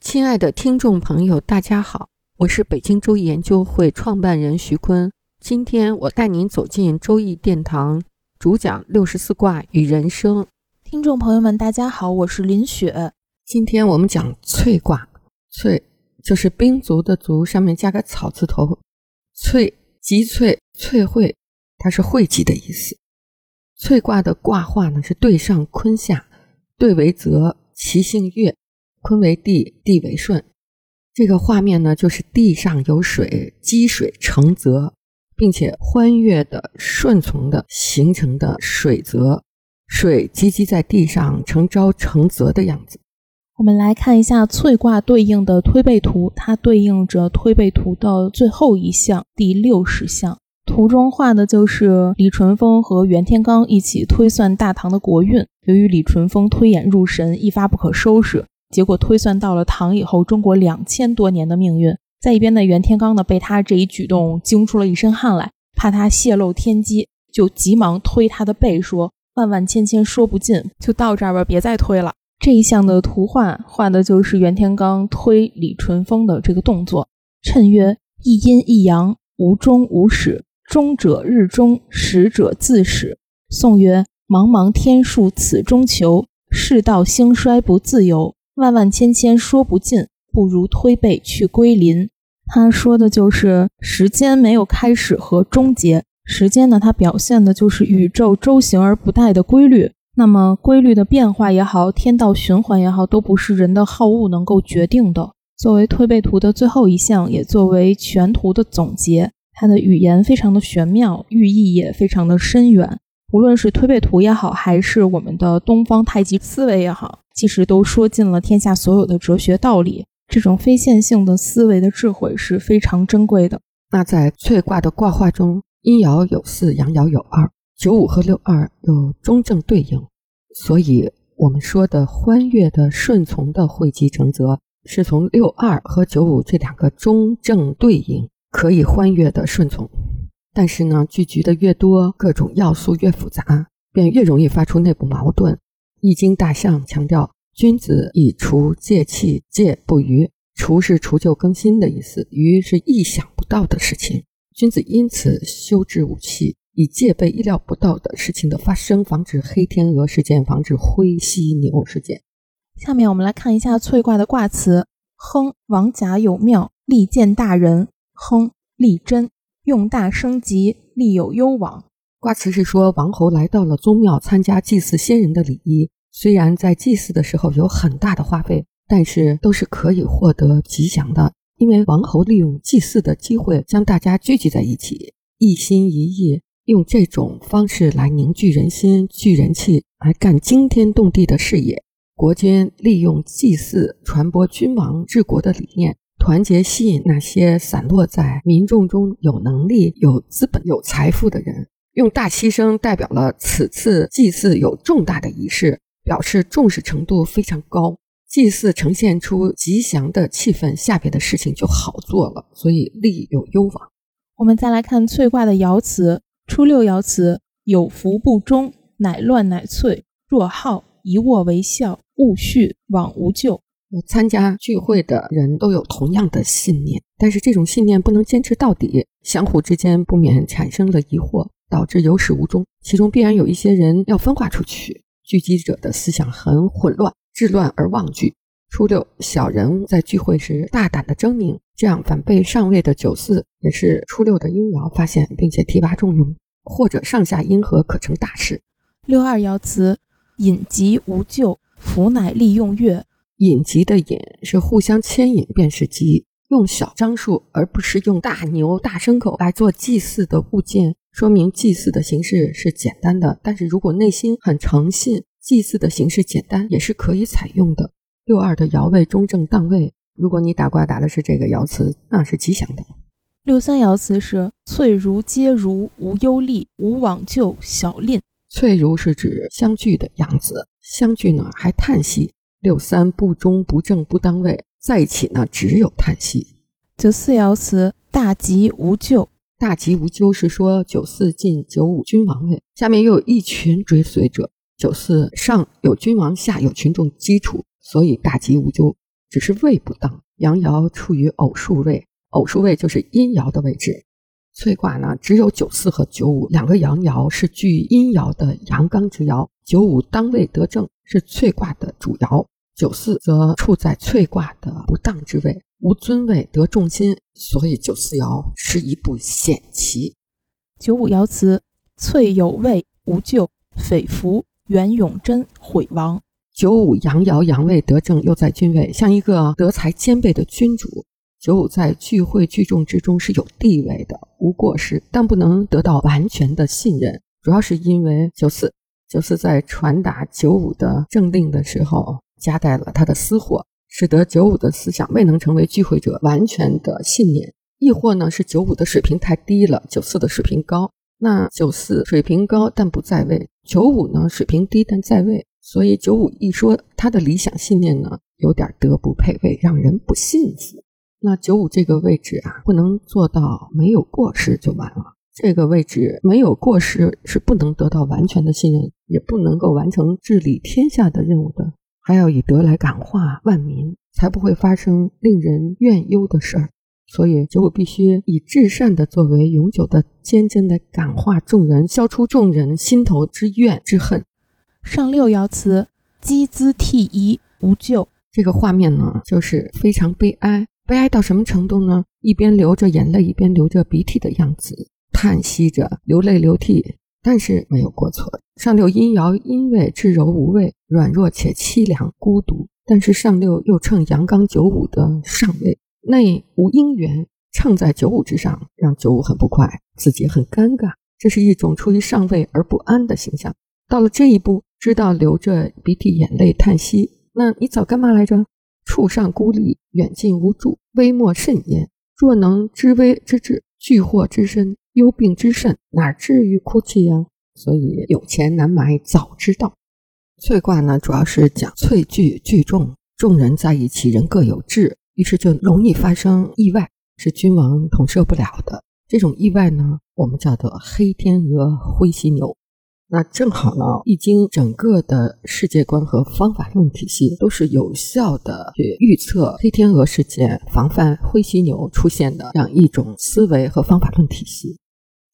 亲爱的听众朋友，大家好，我是北京周易研究会创办人徐坤。今天我带您走进周易殿堂，主讲六十四卦与人生。听众朋友们，大家好，我是林雪。今天我们讲翠卦，翠就是兵卒的卒，上面加个草字头，翠吉翠翠会，它是汇集的意思。翠卦的卦画呢是对上坤下，对为泽，其性月。坤为地，地为顺，这个画面呢，就是地上有水积水成泽，并且欢悦的、顺从的形成的水泽，水积积在地上成沼成泽的样子。我们来看一下翠卦对应的推背图，它对应着推背图的最后一项第六十项，图中画的就是李淳风和袁天罡一起推算大唐的国运。由于李淳风推演入神，一发不可收拾。结果推算到了唐以后中国两千多年的命运，在一边的袁天罡呢，被他这一举动惊出了一身汗来，怕他泄露天机，就急忙推他的背，说：“万万千千说不尽，就到这儿吧，别再推了。”这一项的图画画的就是袁天罡推李淳风的这个动作。谶曰：一阴一阳，无终无始，终者日终，始者自始。宋曰：茫茫天数此中求，世道兴衰不自由。万万千千说不尽，不如推背去归林。他说的就是时间没有开始和终结，时间呢，它表现的就是宇宙周行而不殆的规律。那么规律的变化也好，天道循环也好，都不是人的好恶能够决定的。作为推背图的最后一项，也作为全图的总结，它的语言非常的玄妙，寓意也非常的深远。无论是推背图也好，还是我们的东方太极思维也好。其实都说尽了天下所有的哲学道理，这种非线性的思维的智慧是非常珍贵的。那在翠卦的卦画中，阴爻有四，阳爻有二，九五和六二有中正对应，所以我们说的欢悦的、顺从的汇集成泽，是从六二和九五这两个中正对应，可以欢悦的顺从。但是呢，聚集的越多，各种要素越复杂，便越容易发出内部矛盾。易经大象强调，君子以除戒气，戒不渝。除是除旧更新的意思，愚是意想不到的事情。君子因此修治武器，以戒备意料不到的事情的发生，防止黑天鹅事件，防止灰犀牛事件。下面我们来看一下翠卦的卦辞：亨，王甲有庙，利见大人；亨，利贞，用大升级，利有攸往。卦辞是说，王侯来到了宗庙参加祭祀先人的礼仪，虽然在祭祀的时候有很大的花费，但是都是可以获得吉祥的。因为王侯利用祭祀的机会将大家聚集在一起，一心一意用这种方式来凝聚人心、聚人气，来干惊天动地的事业。国君利用祭祀传播君王治国的理念，团结吸引那些散落在民众中有能力、有资本、有财富的人。用大牺牲代表了此次祭祀有重大的仪式，表示重视程度非常高。祭祀呈现出吉祥的气氛，下边的事情就好做了，所以利有攸往。我们再来看翠卦的爻辞，初六爻辞：有福不终，乃乱乃脆。若好，一卧为笑，勿续，往无咎。参加聚会的人都有同样的信念，但是这种信念不能坚持到底，相互之间不免产生了疑惑。导致有始无终，其中必然有一些人要分化出去。聚集者的思想很混乱，治乱而忘聚。初六，小人物在聚会时大胆的争鸣，这样反被上位的九四也是初六的阴爻发现，并且提拔重用，或者上下阴合可成大事。六二爻辞：引吉无咎，福乃利用月。引吉的引是互相牵引便是吉，用小樟树而不是用大牛大牲口来做祭祀的物件。说明祭祀的形式是简单的，但是如果内心很诚信，祭祀的形式简单，也是可以采用的。六二的爻位中正当位，如果你打卦打的是这个爻辞，那是吉祥的。六三爻辞是翠如皆如，无忧虑，无往就，小吝。翠如是指相聚的样子，相聚呢还叹息。六三不中不正不当位，在一起呢只有叹息。九四爻辞大吉无咎。大吉无咎是说九四进九五君王位，下面又有一群追随者。九四上有君王，下有群众基础，所以大吉无咎，只是位不当。阳爻处于偶数位，偶数位就是阴爻的位置。翠卦呢，只有九四和九五两个阳爻是居阴爻的阳刚之爻，九五当位得正是翠卦的主爻，九四则处在翠卦的不当之位。无尊位得重金，所以九四爻是一步险棋。九五爻辞：翠有位无咎，匪服袁永贞毁亡。九五阳爻阳位得正，又在君位，像一个德才兼备的君主。九五在聚会聚众之中是有地位的，无过失，但不能得到完全的信任，主要是因为九四九四在传达九五的政令的时候夹带了他的私货。使得九五的思想未能成为聚会者完全的信念，亦或呢是九五的水平太低了，九四的水平高。那九四水平高但不在位，九五呢水平低但在位，所以九五一说他的理想信念呢有点德不配位，让人不信服。那九五这个位置啊，不能做到没有过失就完了。这个位置没有过失是不能得到完全的信任，也不能够完成治理天下的任务的。还要以德来感化万民，才不会发生令人怨忧的事儿。所以九五必须以至善的作为永久的、坚贞的感化众人，消除众人心头之怨之恨。上六爻辞：积资涕遗，无咎。这个画面呢，就是非常悲哀，悲哀到什么程度呢？一边流着眼泪，一边流着鼻涕的样子，叹息着，流泪流涕。但是没有过错。上六阴爻阴位至柔无位，软弱且凄凉孤独。但是上六又称阳刚九五的上位，内无阴缘，乘在九五之上，让九五很不快，自己很尴尬。这是一种出于上位而不安的形象。到了这一步，知道流着鼻涕眼泪叹息，那你早干嘛来着？处上孤立，远近无助，微莫甚焉。若能知危知至，惧祸之深。忧病之甚，哪至于哭泣呀？所以有钱难买早知道。翠卦呢，主要是讲翠聚聚众，众人在一起，人各有志，于是就容易发生意外，是君王统摄不了的。这种意外呢，我们叫做黑天鹅、灰犀牛。那正好呢，《易经》整个的世界观和方法论体系都是有效的去预测黑天鹅事件、防范灰犀牛出现的这样一种思维和方法论体系。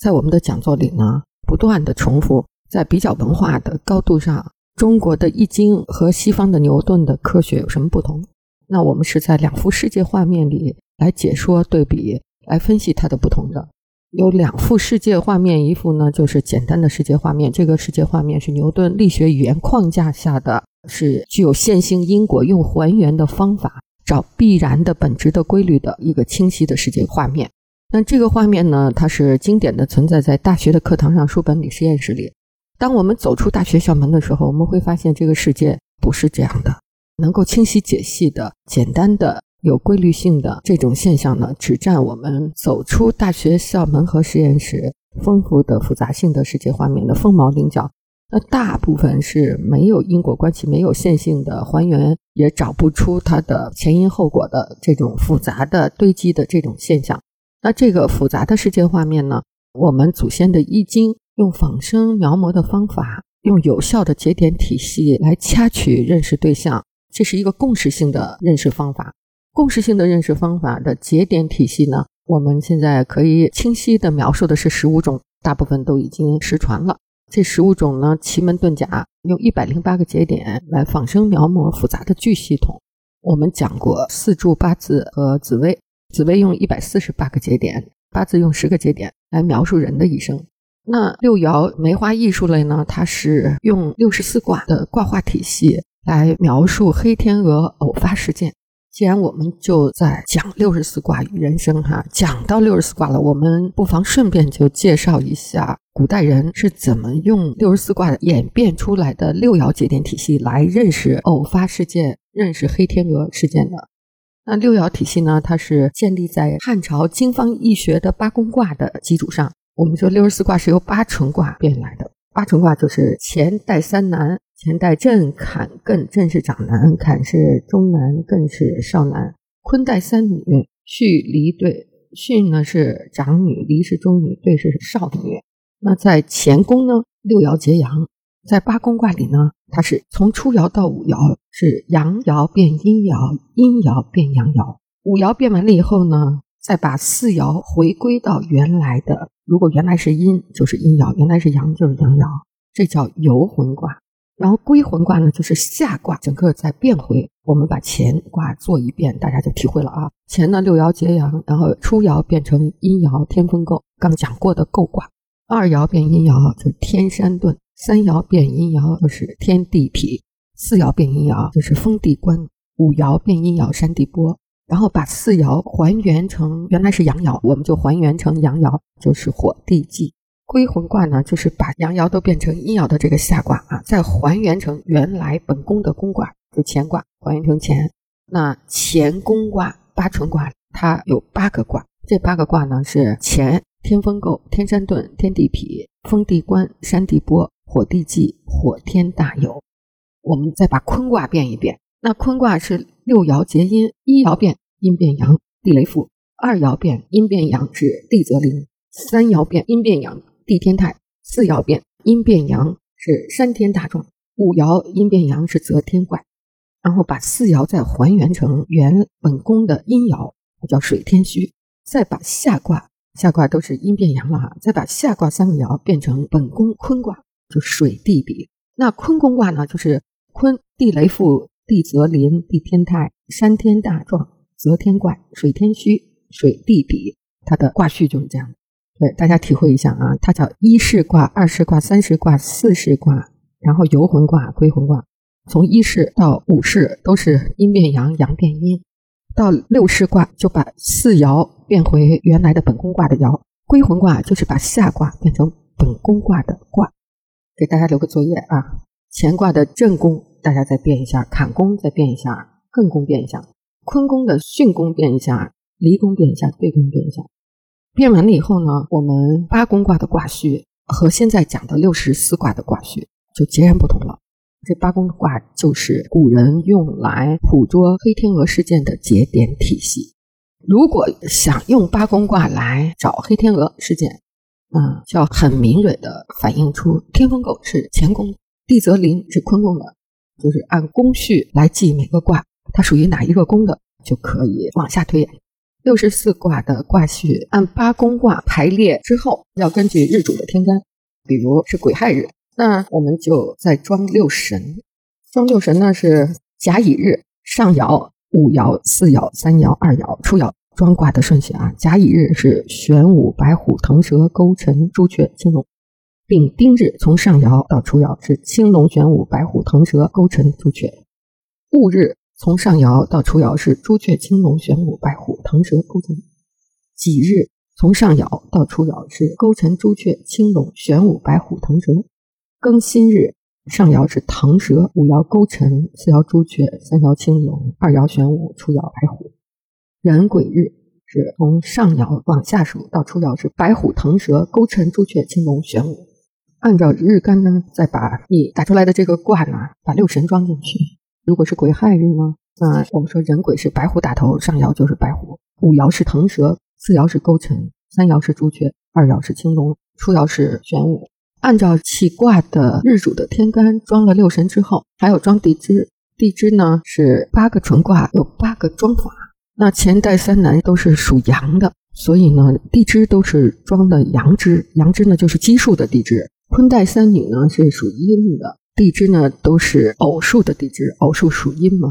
在我们的讲座里呢，不断的重复，在比较文化的高度上，中国的易经和西方的牛顿的科学有什么不同？那我们是在两幅世界画面里来解说、对比、来分析它的不同的。有两幅世界画面，一幅呢就是简单的世界画面，这个世界画面是牛顿力学语言框架下的，是具有线性因果、用还原的方法找必然的本质的规律的一个清晰的世界画面。那这个画面呢？它是经典的存在在大学的课堂上、书本里、实验室里。当我们走出大学校门的时候，我们会发现这个世界不是这样的。能够清晰解析的、简单的、有规律性的这种现象呢，只占我们走出大学校门和实验室丰富的复杂性的世界画面的凤毛麟角。那大部分是没有因果关系、没有线性的还原，也找不出它的前因后果的这种复杂的堆积的这种现象。那这个复杂的世界画面呢？我们祖先的易经用仿生描摹的方法，用有效的节点体系来掐取认识对象，这是一个共识性的认识方法。共识性的认识方法的节点体系呢，我们现在可以清晰的描述的是十五种，大部分都已经失传了。这十五种呢，奇门遁甲用一百零八个节点来仿生描摹复杂的巨系统。我们讲过四柱八字和紫微。紫薇用一百四十八个节点，八字用十个节点来描述人的一生。那六爻梅花易术类呢？它是用六十四卦的卦画体系来描述黑天鹅偶发事件。既然我们就在讲六十四卦与人生哈，讲到六十四卦了，我们不妨顺便就介绍一下古代人是怎么用六十四卦演变出来的六爻节点体系来认识偶发事件、认识黑天鹅事件的。那六爻体系呢，它是建立在汉朝经方易学的八宫卦的基础上。我们说六十四卦是由八纯卦变来的。八纯卦就是乾带三男，乾带震、坎、艮。震是长男，坎是中男，艮是少男。坤带三女，巽离兑。巽呢是长女，离是中女，兑是少女。那在乾宫呢，六爻结阳。在八宫卦里呢，它是从初爻到五爻是阳爻变阴爻，阴爻变阳爻。五爻变完了以后呢，再把四爻回归到原来的。如果原来是阴，就是阴爻；原来是阳，就是阳爻。这叫游魂卦。然后归魂卦呢，就是下卦整个再变回。我们把乾卦做一遍，大家就体会了啊。乾呢六爻结阳，然后初爻变成阴爻天风姤，刚讲过的姤卦。二爻变阴爻就是天山遁。三爻变阴爻就是天地痞，四爻变阴爻就是风地观，五爻变阴爻山地波。然后把四爻还原成原来是阳爻，我们就还原成阳爻，就是火地忌。归魂卦呢，就是把阳爻都变成阴爻的这个下卦啊，再还原成原来本宫的宫卦，就乾卦，还原成乾。那乾宫卦八纯卦，它有八个卦，这八个卦呢是乾天风姤、天山遁、天地痞、风地观、山地波。火地忌，火天大有。我们再把坤卦变一变。那坤卦是六爻结阴，一爻变阴变阳，地雷复；二爻变阴变阳是地泽临；三爻变阴变阳，地天泰；四爻变阴变阳是山天大壮；五爻阴变阳是泽天怪。然后把四爻再还原成原本宫的阴爻，叫水天虚。再把下卦，下卦都是阴变阳了哈。再把下卦三个爻变成本宫坤卦。就水地比，那坤宫卦呢？就是坤地雷复，地泽临，地天泰，山天大壮，泽天怪，水天虚，水地比。它的卦序就是这样。对，大家体会一下啊，它叫一世卦、二世卦、三世卦、四世卦，然后游魂卦、归魂卦，从一世到五世都是阴变阳，阳变阴，到六世卦就把四爻变回原来的本宫卦的爻，归魂卦就是把下卦变成本宫卦的卦。给大家留个作业啊，乾卦的震宫大家再变一下，坎宫再变一下，艮宫变一下，坤宫的巽宫变一下，离宫变一下，兑宫变一下。变完了以后呢，我们八宫卦的卦序和现在讲的六十四卦的卦序就截然不同了。这八宫卦就是古人用来捕捉黑天鹅事件的节点体系。如果想用八宫卦来找黑天鹅事件，嗯，就要很敏锐的反映出天风姤是乾宫，地泽临是坤宫的，就是按宫序来记每个卦，它属于哪一个宫的，就可以往下推演。六十四卦的卦序按八宫卦排列之后，要根据日主的天干，比如是癸亥日，那我们就再装六神。装六神呢是甲乙日上爻、五爻、四爻、三爻、二爻、初爻。装卦的顺序啊，甲乙日是玄武、白虎、腾蛇、勾陈、朱雀、青龙；丙丁日从上爻到初爻是青龙、玄武、白虎、腾蛇、勾陈、朱雀；戊日从上爻到初爻是朱雀、青龙、玄武、白虎、腾蛇、勾陈；己日从上爻到初爻是勾陈、朱雀、青龙、玄武、白虎、腾蛇；庚辛日上爻是腾蛇，五爻勾陈，四爻朱雀，三爻青龙，二爻玄武，初爻白虎。壬癸日是从上爻往下数到初爻是白虎、腾蛇、勾陈、朱雀、青龙、玄武。按照日干呢，再把你打出来的这个卦呢，把六神装进去。如果是癸亥日呢，那我们说壬癸是白虎打头，上爻就是白虎，五爻是腾蛇，四爻是勾陈，三爻是朱雀，二爻是青龙，初爻是玄武。按照起卦的日主的天干装了六神之后，还有装地支。地支呢是八个纯卦，有八个装法。那乾带三男都是属阳的，所以呢，地支都是装的阳支，阳支呢就是奇数的地支。坤带三女呢是属阴的，地支呢都是偶数的地支，偶数属阴嘛。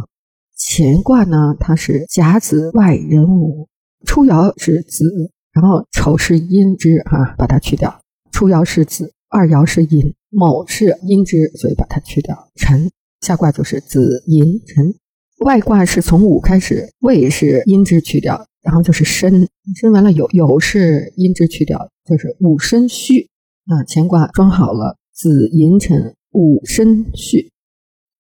乾卦呢它是甲子外壬午，初爻是子，然后丑是阴支啊，把它去掉。初爻是子，二爻是寅，卯是阴支，所以把它去掉。辰下卦就是子寅辰。外卦是从午开始，未是阴支去掉，然后就是申，申完了酉，酉是阴支去掉，就是午申戌。那乾卦装好了，子寅辰午申戌。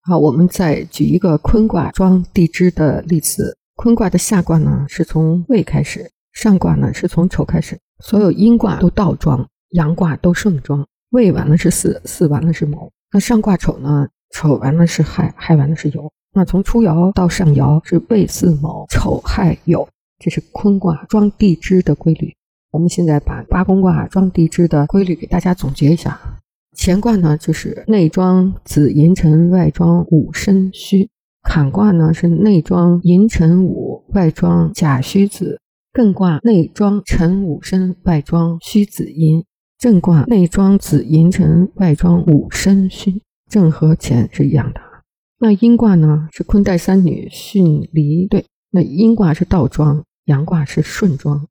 好，我们再举一个坤卦装地支的例子。坤卦的下卦呢是从未开始，上卦呢是从丑开始。所有阴卦都倒装，阳卦都顺装。未完了是巳，巳完了是卯。那上卦丑呢？丑完了是亥，亥完了是酉。那从初爻到上爻是未巳卯丑亥酉，这是坤卦装地支的规律。我们现在把八宫卦装地支的规律给大家总结一下。乾卦呢，就是内装子寅辰，外装午申戌；坎卦呢是内装寅辰午，外装甲戌子；艮卦内装辰午申，外装戌子寅；震卦内装子寅辰，外装午申戌。震和乾是一样的。那阴卦呢是坤带三女，巽离兑。那阴卦是倒装，阳卦是顺装。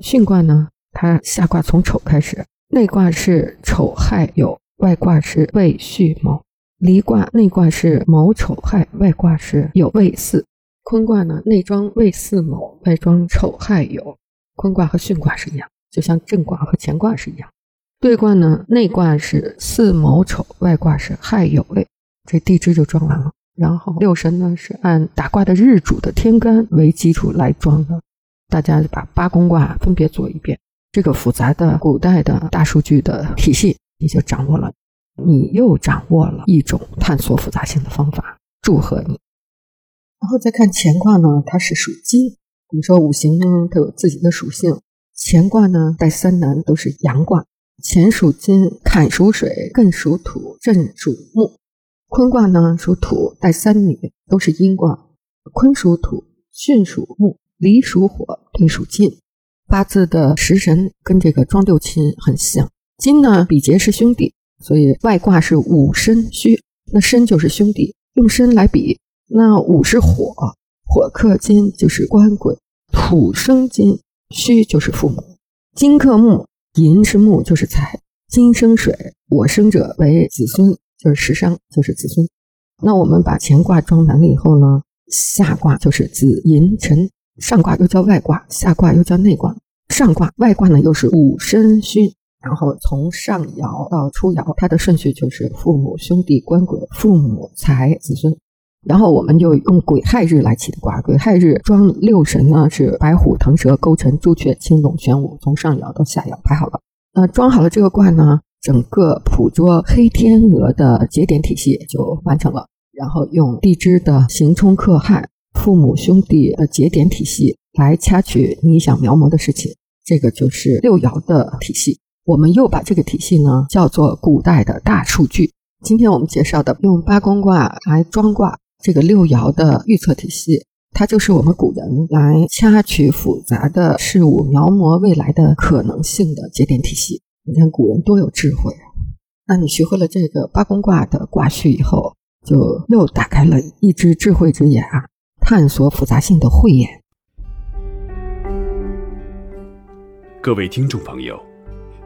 巽卦呢，它下卦从丑开始，内卦是丑亥酉。外卦是未戌卯，离卦内卦是卯丑亥，外卦是酉未巳。坤卦呢，内装未巳卯，外装丑亥酉。坤卦和巽卦是一样，就像震卦和乾卦是一样。兑卦呢，内卦是巳卯丑，外卦是亥酉未。这地支就装完了。然后六神呢是按打卦的日主的天干为基础来装的。大家把八宫卦分别做一遍，这个复杂的古代的大数据的体系。你就掌握了，你又掌握了一种探索复杂性的方法。祝贺你！然后再看乾卦呢，它是属金。我们说五行呢它有自己的属性，乾卦呢带三男都是阳卦。乾属金，坎属水，艮属土，震属木。坤卦呢属土，带三女都是阴卦。坤属土，巽属木，离属火，兑属金。八字的食神跟这个庄六亲很像。金呢，比劫是兄弟，所以外卦是午申戌，那申就是兄弟，用申来比。那午是火，火克金就是官鬼，土生金，戌就是父母。金克木，寅是木就是财，金生水，我生者为子孙，就是食伤，就是子孙。那我们把乾卦装完了以后呢，下卦就是子寅辰，上卦又叫外卦，下卦又叫内卦。上卦外卦呢又是午申戌。然后从上爻到初爻，它的顺序就是父母、兄弟、官鬼、父母、财、子孙。然后我们就用癸亥日来起的卦。癸亥日装六神呢，是白虎、腾蛇、勾陈、朱雀、青龙、玄武，从上爻到下爻排好了。那装好了这个卦呢，整个捕捉黑天鹅的节点体系就完成了。然后用地支的刑冲克害、父母兄弟的节点体系来掐取你想描摹的事情，这个就是六爻的体系。我们又把这个体系呢叫做古代的大数据。今天我们介绍的用八宫卦来装卦这个六爻的预测体系，它就是我们古人来掐取复杂的事物、描摹未来的可能性的节点体系。你看古人多有智慧啊！那你学会了这个八宫卦的卦序以后，就又打开了一只智慧之眼啊，探索复杂性的慧眼。各位听众朋友。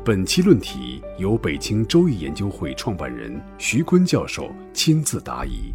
本期论题由北京周易研究会创办人徐坤教授亲自答疑。